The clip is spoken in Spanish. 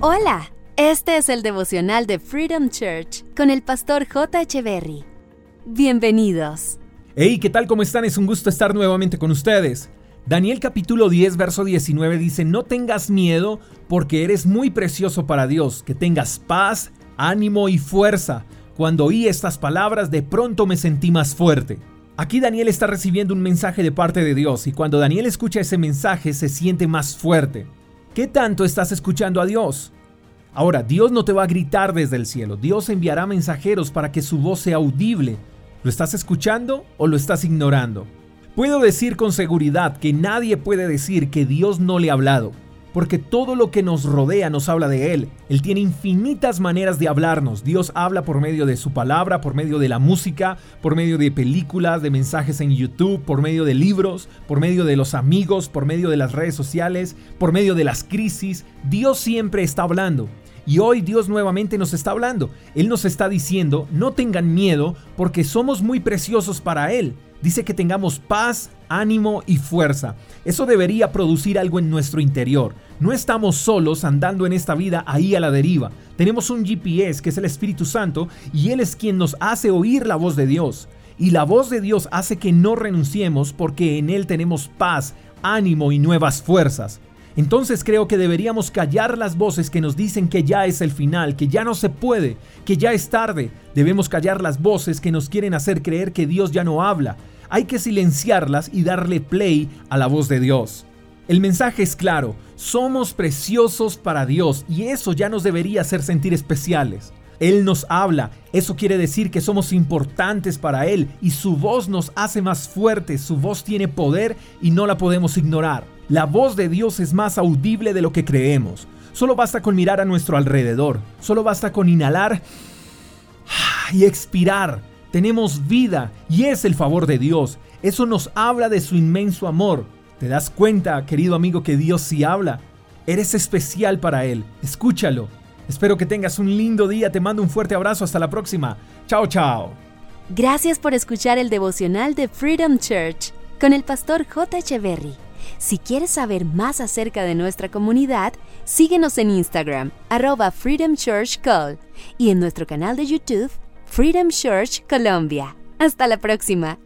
Hola, este es el devocional de Freedom Church con el pastor J. Echeverry. Bienvenidos. Hey, ¿qué tal? ¿Cómo están? Es un gusto estar nuevamente con ustedes. Daniel capítulo 10, verso 19 dice, no tengas miedo porque eres muy precioso para Dios, que tengas paz, ánimo y fuerza. Cuando oí estas palabras, de pronto me sentí más fuerte. Aquí Daniel está recibiendo un mensaje de parte de Dios y cuando Daniel escucha ese mensaje se siente más fuerte. ¿Qué tanto estás escuchando a Dios? Ahora, Dios no te va a gritar desde el cielo, Dios enviará mensajeros para que su voz sea audible. ¿Lo estás escuchando o lo estás ignorando? Puedo decir con seguridad que nadie puede decir que Dios no le ha hablado porque todo lo que nos rodea nos habla de Él. Él tiene infinitas maneras de hablarnos. Dios habla por medio de su palabra, por medio de la música, por medio de películas, de mensajes en YouTube, por medio de libros, por medio de los amigos, por medio de las redes sociales, por medio de las crisis. Dios siempre está hablando. Y hoy Dios nuevamente nos está hablando. Él nos está diciendo, no tengan miedo porque somos muy preciosos para Él. Dice que tengamos paz, ánimo y fuerza. Eso debería producir algo en nuestro interior. No estamos solos andando en esta vida ahí a la deriva. Tenemos un GPS que es el Espíritu Santo y Él es quien nos hace oír la voz de Dios. Y la voz de Dios hace que no renunciemos porque en Él tenemos paz, ánimo y nuevas fuerzas. Entonces creo que deberíamos callar las voces que nos dicen que ya es el final, que ya no se puede, que ya es tarde. Debemos callar las voces que nos quieren hacer creer que Dios ya no habla. Hay que silenciarlas y darle play a la voz de Dios. El mensaje es claro, somos preciosos para Dios y eso ya nos debería hacer sentir especiales. Él nos habla, eso quiere decir que somos importantes para Él y su voz nos hace más fuertes, su voz tiene poder y no la podemos ignorar. La voz de Dios es más audible de lo que creemos. Solo basta con mirar a nuestro alrededor. Solo basta con inhalar y expirar. Tenemos vida y es el favor de Dios. Eso nos habla de su inmenso amor. ¿Te das cuenta, querido amigo, que Dios sí habla? Eres especial para Él. Escúchalo. Espero que tengas un lindo día. Te mando un fuerte abrazo. Hasta la próxima. Chao, chao. Gracias por escuchar el devocional de Freedom Church con el pastor J. Echeverry. Si quieres saber más acerca de nuestra comunidad, síguenos en Instagram, arroba Freedom Church Call, y en nuestro canal de YouTube, Freedom Church Colombia. Hasta la próxima.